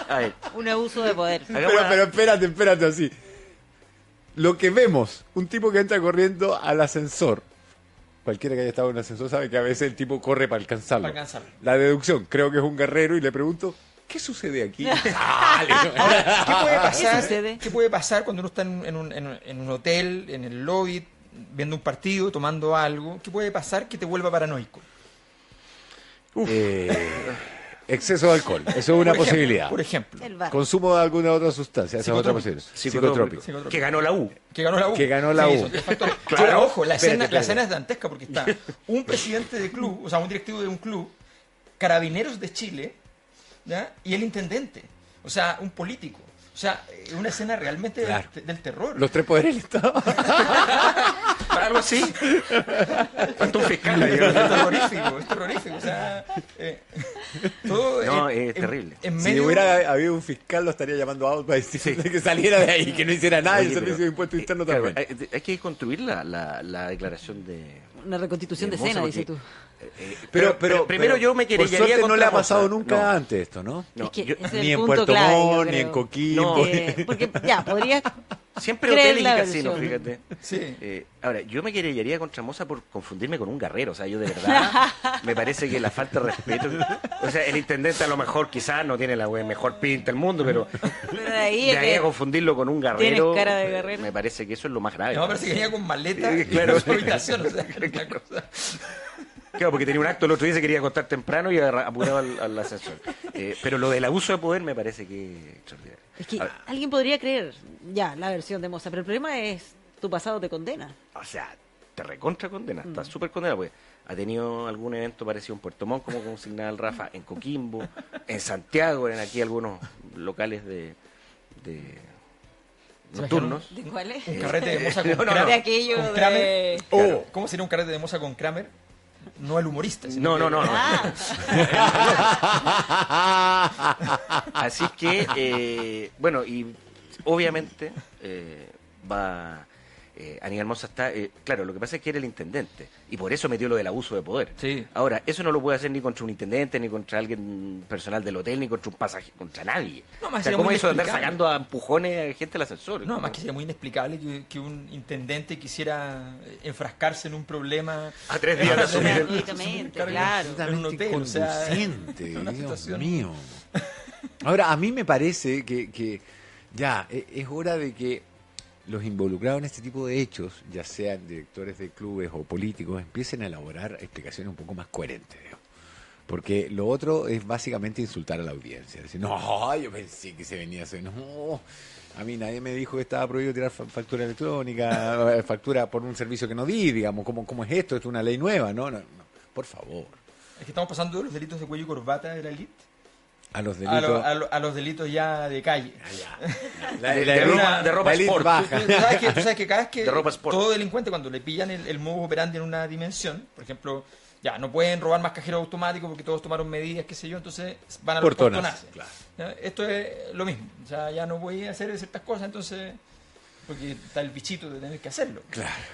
A ver, Un abuso de poder. Pero, pero espérate, espérate así. Lo que vemos, un tipo que entra corriendo al ascensor. Cualquiera que haya estado en un ascensor sabe que a veces el tipo corre para alcanzarlo. Para alcanzarlo. La deducción, creo que es un guerrero y le pregunto, ¿qué sucede aquí? [LAUGHS] Ahora, ¿qué puede pasar? ¿Qué puede pasar cuando uno está en, un, en un- en un hotel, en el lobby, viendo un partido, tomando algo? ¿Qué puede pasar que te vuelva paranoico? Eh, exceso de alcohol, eso es una Por ejemplo, posibilidad. Por ejemplo. Consumo de alguna otra sustancia, esa es otra posibilidad. psicotrópico, Psicotrópico. que ganó la U. que ganó la U. Que ganó la U. [LAUGHS] Claro. Ojo, la Espérate, escena, la espérate. escena es dantesca porque está un presidente de club, o sea, un directivo de un club, carabineros de Chile, ¿ya? y el intendente, o sea, un político. O sea, es una escena realmente del- Claro. del, terror. Los tres poderes del Estado. [LAUGHS] Algo así. Falta un fiscal ahí. es terrorífico, es terrorífico. O sea, eh, todo No, en- es terrible. En Si medio, hubiera habido un fiscal, lo estaría llamando out para decirle que saliera de ahí, que no hiciera nada, y el servicio pero, de impuestos eh, internos claro, también. hay, hay que construir la, la, la declaración de. Una reconstitución de escena, dices tú. Eh, Pero, pero, primero pero, yo me Por querellaría suerte no le ha pasado nunca No, antes esto, ¿no? no, es que yo- ese es Ni en Puerto Montt, ni en Coquimbo. Eh, porque ya, podrías [LAUGHS] Siempre hoteles y casinos, versión. fíjate. Sí. Eh, ahora, yo me querellaría contra Moza por confundirme con un guerrero. O sea, yo de verdad [LAUGHS] me parece que la falta de respeto. O sea, el intendente a lo mejor quizás no tiene la mejor pinta del mundo, pero [LAUGHS] Pero de ahí de a confundirlo con un guerrero. cara de guerrero. Me parece que eso es lo más grave. No, parece que venía con maleta y claro. con su habitación. O sea, cosa- Claro, porque tenía un acto el otro día se quería acostar temprano y apuraba al, al ascensor. Eh, pero lo del abuso de poder me parece que es extraordinario. Es que alguien podría creer, ya, la versión de Moza, pero el problema es tu pasado te condena. o sea, te recontra condena, está Mm. súper condenado, porque ha tenido algún evento parecido en Puerto Montt, como consignaba el Rafa, en Coquimbo, en Santiago, en aquí algunos locales de, de nocturnos. ¿De cuál es? Un carrete de moza [LAUGHS] No, con no, Kramer. De aquello de- Kramer. ¿Cómo sería un carrete de moza con Kramer? No el humorista. sino No, no, no. no. Ah, Así que, eh, bueno, y obviamente eh, va. Eh, Aníbal Mosa está. eh, claro, lo que pasa es que era el intendente y por eso metió lo del abuso de poder. Sí. Ahora, eso no lo puede hacer ni contra un intendente, ni contra alguien personal del hotel, ni contra un pasajero, contra nadie. No, más o sea, ¿cómo muy eso de andar inexplicable. sacando a empujones a gente del ascensor? No, más que sería muy inexplicable que, que un intendente quisiera enfrascarse en un problema A tres días de asumir el- claro. en un hotel. O sea, una Dios situación- mío. Ahora, a mí me parece que, que ya e- es hora de que los involucrados en este tipo de hechos, ya sean directores de clubes o políticos, empiecen a elaborar explicaciones un poco más coherentes. digamos. Porque lo otro es básicamente insultar a la audiencia. Decir, no, yo pensé que se venía a hacer. No, a mí nadie me dijo que estaba prohibido tirar fa- factura electrónica, [LAUGHS] eh, factura por un servicio que no di, digamos. ¿Cómo, cómo es esto? ¿Esto es una ley nueva? No, no, no. Por favor. Es que estamos pasando de los delitos de cuello y corbata de la elite A los a, delitos. lo- a lo- a los delitos ya de calle. [LAUGHS] La- De- la de ropa- de ropa la sport. baja. Tú, tú sabes que, tú sabes que cada vez que De ropa sport. todo delincuente, cuando le pillan el, el modo operandi en una dimensión, por ejemplo, ya no pueden robar más cajeros automáticos porque todos tomaron medidas, qué sé yo, entonces van a los claro. ¿Ya? Esto es lo mismo. O sea, ya no voy a hacer ciertas cosas, entonces, porque está el bichito de tener que hacerlo.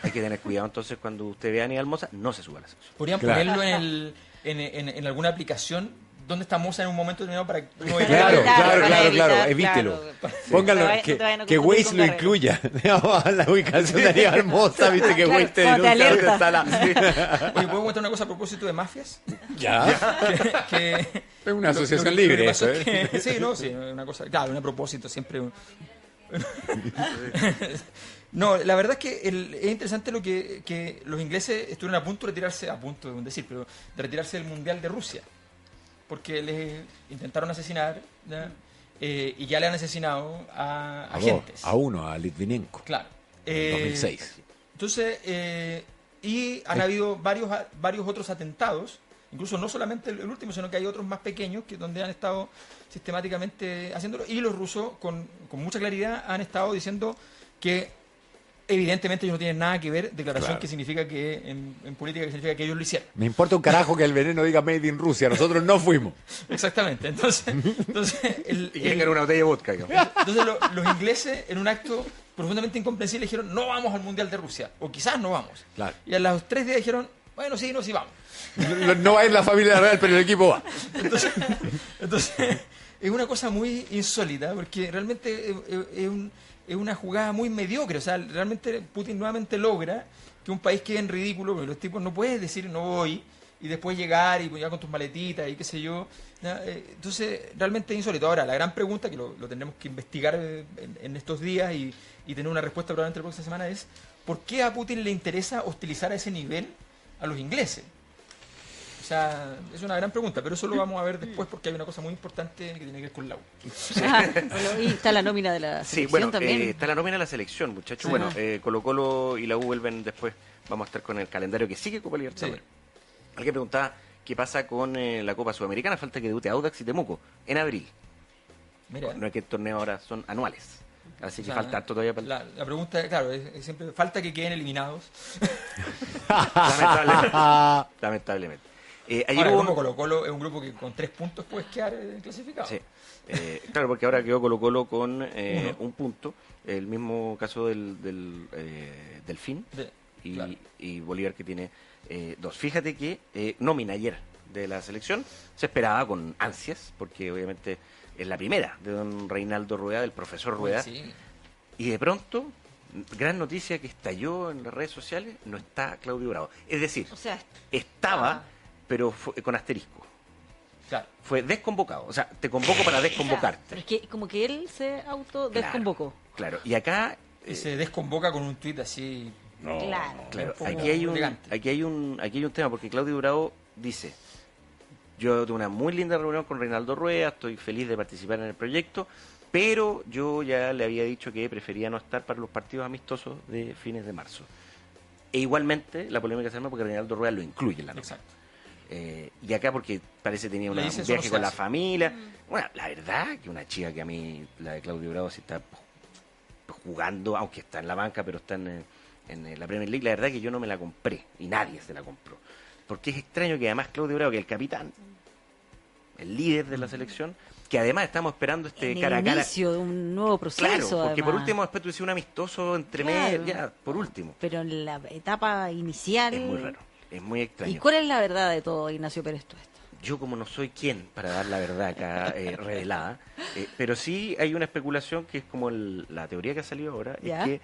Hay que tener cuidado entonces cuando usted vea a Aníbal Mosa, no se suba al ascensor. Podrían Claro. ponerlo en, el, en, en- en alguna aplicación donde está Moza en un momento determinado para que uno Claro, claro, claro, claro, evítelo. claro. Póngalo, No que, no que Waze lo incluya. [LAUGHS] La ubicación de Aníbal [LAUGHS] Hermosa, viste que Claro, Waze te denuncia dónde está la... [LAUGHS] Oye, ¿puedo contar una cosa a propósito de mafias? Ya. que, que- Es una asociación lo libre eso, es ¿eh? que- sí, no, sí, una cosa, claro, un a propósito, siempre. un- no, la verdad es que el- es interesante lo que, que los ingleses estuvieron a punto de retirarse, a punto de decir, pero de retirarse del Mundial de Rusia, porque les intentaron asesinar ¿ya? Eh, y ya le han asesinado a, agentes. a uno, a Litvinenko. Claro. En Eh, 2006. Entonces, eh, y han habido varios, varios otros atentados, incluso no solamente el, el último, sino que hay otros más pequeños que donde han estado sistemáticamente haciéndolo. Y los rusos, con, con mucha claridad, han estado diciendo que evidentemente ellos no tienen nada que ver, declaración Claro. que significa que, en, en política, que significa que ellos lo hicieron. Me importa un carajo que el veneno diga Made in Rusia. Nosotros no fuimos. [LAUGHS] Exactamente. Entonces, entonces el, Y que el- era una botella de vodka. digamos. Entonces lo- los ingleses, en un acto profundamente incomprensible, dijeron, no vamos al Mundial de Rusia, o quizás no vamos. Claro. Y a los tres días dijeron, bueno, sí, no, sí vamos. No va a ir la familia real, pero el equipo va. Entonces, entonces es una cosa muy insólita, porque realmente es un- es una jugada muy mediocre. O sea, realmente Putin nuevamente logra que un país quede en ridículo, porque los tipos no puedes decir no voy y después llegar y llegar con tus maletitas y qué sé yo. Eh, Entonces, realmente es insólito. Ahora, la gran pregunta, que lo, lo tendremos que investigar eh, en, en estos días y, y tener una respuesta probablemente la próxima semana, es ¿por qué a Putin le interesa hostilizar a ese nivel a los ingleses? O sea, es una gran pregunta, pero eso lo vamos a ver después porque hay una cosa muy importante que tiene que ver con la U. Ah, bueno, y está la nómina de la Sí, selección bueno, también. eh, está la nómina de la selección, muchachos. Sí. Bueno, eh, Colo Colo y la U vuelven después. Vamos a estar con el calendario que sigue Copa Libertadores. Sí. Alguien preguntaba qué pasa con eh, la Copa Sudamericana. Falta que debute Audax y Temuco en abril. Mira, No es que el torneo ahora son anuales. Así que o sea, falta todavía para la, la pregunta, claro, es, es siempre falta que queden eliminados. [LAUGHS] Lamentablemente. [LAUGHS] Lamentablemente. Eh, ayer Ahora, el hubo un- Colo Colo es un grupo que con tres puntos puedes quedar eh, clasificado. Sí. Eh, claro, porque ahora quedó Colo Colo con eh, un punto. El mismo caso del, del eh, Delfín De- y, claro. y Bolívar que tiene eh, dos. Fíjate que eh, nómina ayer de la selección se esperaba con ansias, porque obviamente es la primera de don Reinaldo Rueda, del profesor Rueda. Sí. Y de pronto, gran noticia que estalló en las redes sociales, no está Claudio Bravo. Es decir, O sea, estaba, Ah. Pero fue con asterisco. Claro. Fue desconvocado. O sea, te convoco para pero desconvocarte. es que como que él se auto desconvocó. Claro. Y acá, Y se desconvoca con un tuit así. Claro. claro, aquí hay un, aquí hay un, aquí hay un tema porque Claudio Bravo dice, yo tuve una muy linda reunión con Reinaldo Rueda, estoy feliz de participar en el proyecto, pero yo ya le había dicho que prefería no estar para los partidos amistosos de fines de marzo. E igualmente la polémica se arma porque Reinaldo Rueda lo incluye en la nota. Exacto. Eh, y acá porque parece tenía una- un viaje con la familia. Bueno, la verdad que una chica que a mí, la de Claudio Bravo, si está jugando, aunque está en la banca, pero está en, en, la Premier League, la verdad que yo no me la compré y nadie se la compró. Porque es extraño que además Claudio Bravo, que es el capitán, el líder de la selección, que además estamos esperando este en cara a el cara. inicio de un nuevo proceso. Claro, porque por último después tú hiciste un amistoso entre Claro. medio, ya, por último. Pero en la etapa inicial. Es muy raro, es muy ¿Y extraño. cuál es la verdad de todo, Ignacio Pérez Tuesta? yo como no soy quien para dar la verdad acá eh, [LAUGHS] revelada, eh, pero sí hay una especulación que es como el- la teoría que ha salido ahora, Ya. es que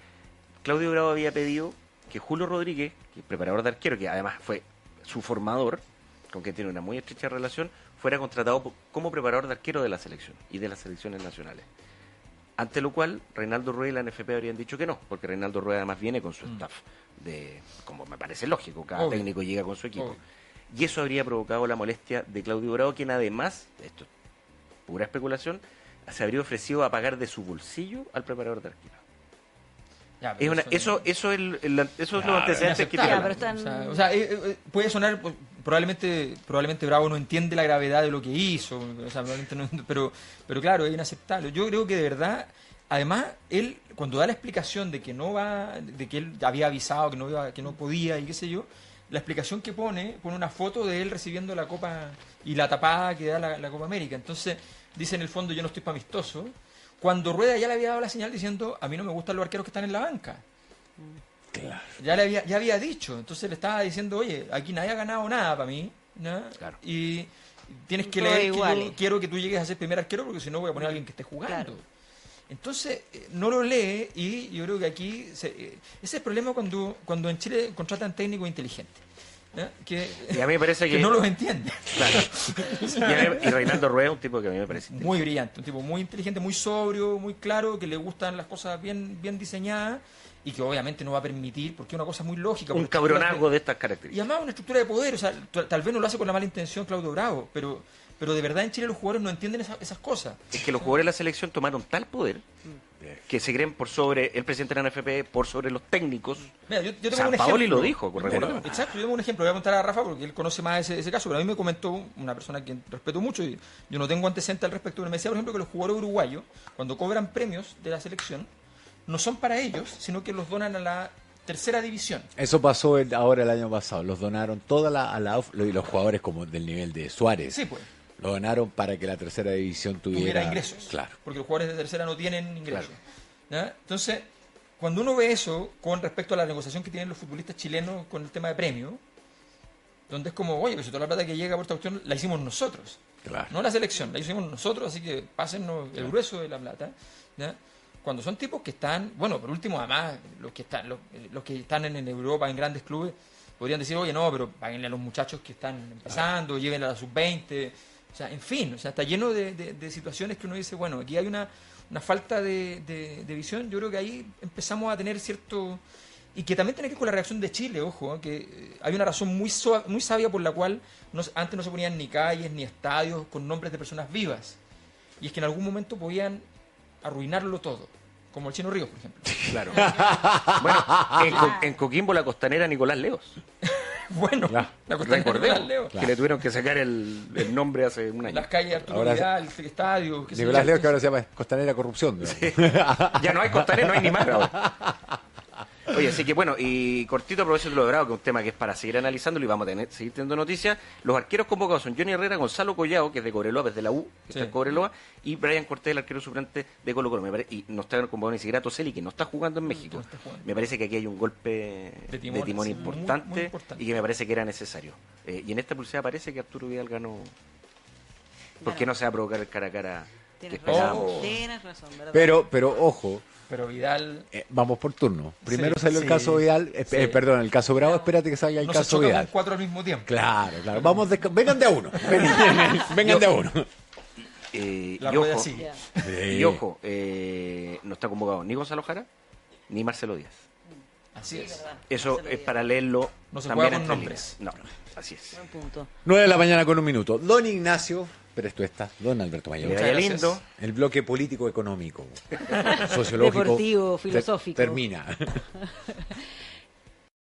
Claudio Bravo había pedido que Julio Rodríguez, que es preparador de arquero, que además fue su formador, con quien tiene una muy estrecha relación, fuera contratado como preparador de arquero de la selección y de las selecciones nacionales. Ante lo cual, Reinaldo Rueda y la NFP habrían dicho que no, porque Reinaldo Rueda además viene con su staff, de como me parece lógico, cada Obvio. técnico llega con su equipo. Obvio. Y eso habría provocado la molestia de Claudio Bravo, quien además, esto es pura especulación, se habría ofrecido a pagar de su bolsillo al preparador de arquero. Ya, Es pero una- eso, eso, es el- el- los antecedentes que tiene. Ya, Inaceptable. pero están- O sea, o sea, eh, eh, puede sonar, pues, probablemente probablemente Bravo no entiende la gravedad de lo que hizo, o sea, probablemente no- [LAUGHS] pero, pero claro, es inaceptable. Yo creo que de verdad, además, él, cuando da la explicación de que no va, de que él había avisado que no, iba, que no podía y qué sé yo, la explicación que pone, pone una foto de él recibiendo la Copa y la tapada que da la, la Copa América. Entonces, dice en el fondo, yo no estoy para amistoso. Cuando Rueda ya le había dado la señal diciendo, a mí no me gustan los arqueros que están en la banca. Ya le había, ya había dicho, entonces le estaba diciendo, oye, aquí nadie ha ganado nada para mí, ¿no? Claro. Y tienes que leer que yo iguales. quiero que tú llegues a ser primer arquero porque si no voy a poner a alguien que esté jugando. Claro. Entonces, eh, no lo lee y yo creo que aquí, se- eh, ese es el problema cuando, cuando en Chile contratan técnicos inteligentes, ¿no? que, Y a mí me parece que... que no los entiende. Claro. Y, y Reinaldo Rueda es un tipo que a mí me parece... [LAUGHS] Muy brillante, un tipo muy inteligente, muy sobrio, muy claro, que le gustan las cosas bien, bien diseñadas y que obviamente no va a permitir, porque es una cosa muy lógica. Un cabronazgo de estas Y características. además una estructura de poder, o sea, tal vez no lo hace con la mala intención Claudio Bravo, pero, pero de verdad en Chile los jugadores no entienden esa- esas cosas. Es que los jugadores de la selección tomaron tal poder que se creen por sobre el presidente de la NFP, por sobre los técnicos. Mira, yo, yo tengo San un Paoli ejemplo. lo dijo, recordemos. Exacto, yo tengo un ejemplo, voy a contar a Rafa porque él conoce más ese, ese caso, pero a mí me comentó una persona que respeto mucho y yo no tengo antecedentes al respecto, pero me decía, por ejemplo, que los jugadores uruguayos, cuando cobran premios de la selección, no son para ellos, sino que los donan a la tercera división. Eso pasó el- ahora el año pasado. Los donaron toda la, a la y los jugadores como del nivel de Suárez. Sí, pues. Lo donaron para que la tercera división tuviera, tuviera ingresos. Claro. Porque los jugadores de tercera no tienen ingresos. ¿ya? Entonces, cuando uno ve eso con respecto a la negociación que tienen los futbolistas chilenos con el tema de premio, donde es como, oye, pues toda la plata que llega por esta cuestión la hicimos nosotros. Claro. No la selección, la hicimos nosotros, así que pásennos el grueso de la plata. ¿ya? Cuando son tipos que están, bueno, por último, además, los que están, los, los que están en, en Europa, en grandes clubes, podrían decir, oye, no, pero páguenle a los muchachos que están empezando, llévenle a la sub-20. O sea, en fin, o sea, está lleno de, de- de situaciones que uno dice, bueno, aquí hay una, una falta de, de- visión. Yo creo que ahí empezamos a tener cierto. Y que también tiene que ver con la reacción de Chile, ojo, ¿eh? que eh, hay una razón muy, muy sabia por la cual no antes no se ponían ni calles ni estadios con nombres de personas vivas. Y es que en algún momento podían arruinarlo todo, como el Chino Ríos, por ejemplo. Claro. [LAUGHS] bueno, en, Co- en Coquimbo la costanera Nicolás Leos. [LAUGHS] [LAUGHS] Bueno, Claro. la costanera Leo, que le tuvieron que sacar el, el nombre hace un año. las calles Arturo Ahora- Vidal, el estadio. Nicolás Leo, que ahora se llama Costanera Corrupción. Ya no hay costanera, no hay ni ahora. [LAUGHS] Oye, así que bueno, y cortito a propósito de lo de Bravo, que es un tema que es para seguir analizándolo y vamos a tener, seguir teniendo noticias. Los arqueros convocados son Johnny Herrera, Gonzalo Collao, que es de Cobreloa, desde la U, que Sí. está en Cobreloa, y Brian Cortés, el arquero suplente de Colo Colo. Me Y no está convocado ni siquiera Toseli, que no está jugando en México. no está jugando. Me parece que aquí hay un golpe de timón, timón, sí, muy- importante, muy importante. y que me parece que era necesario. Eh, y en esta pulsada parece que Arturo Vidal ganó. ¿Por qué no se va a provocar el cara a cara Tienes que razón, tienes razón, ¿verdad? Pero, pero ojo, Pero Vidal eh, vamos por turno. Primero Sí, salió el sí, caso Vidal, eh, sí. eh, perdón, el caso Bravo, espérate que salga el no se caso choca Vidal. cuatro al mismo tiempo. Claro, claro. Vamos de, vengan de a uno. [LAUGHS] Vengan, vengan de a uno. Eh, La y ojo, y ojo eh, no está convocado ni Gonzalo Jara ni Marcelo Díaz. Así es. Eso Marcelo es Díaz. para leerlo No se también juega con entre nombres. líneas. No, así es. Buen punto. 9 de la mañana con un minuto. Don Ignacio, pero esto está, don Alberto Mayor. vaya gracias. lindo. El bloque político económico, [LAUGHS] sociológico, Deportivo, ter- filosófico. termina. [LAUGHS]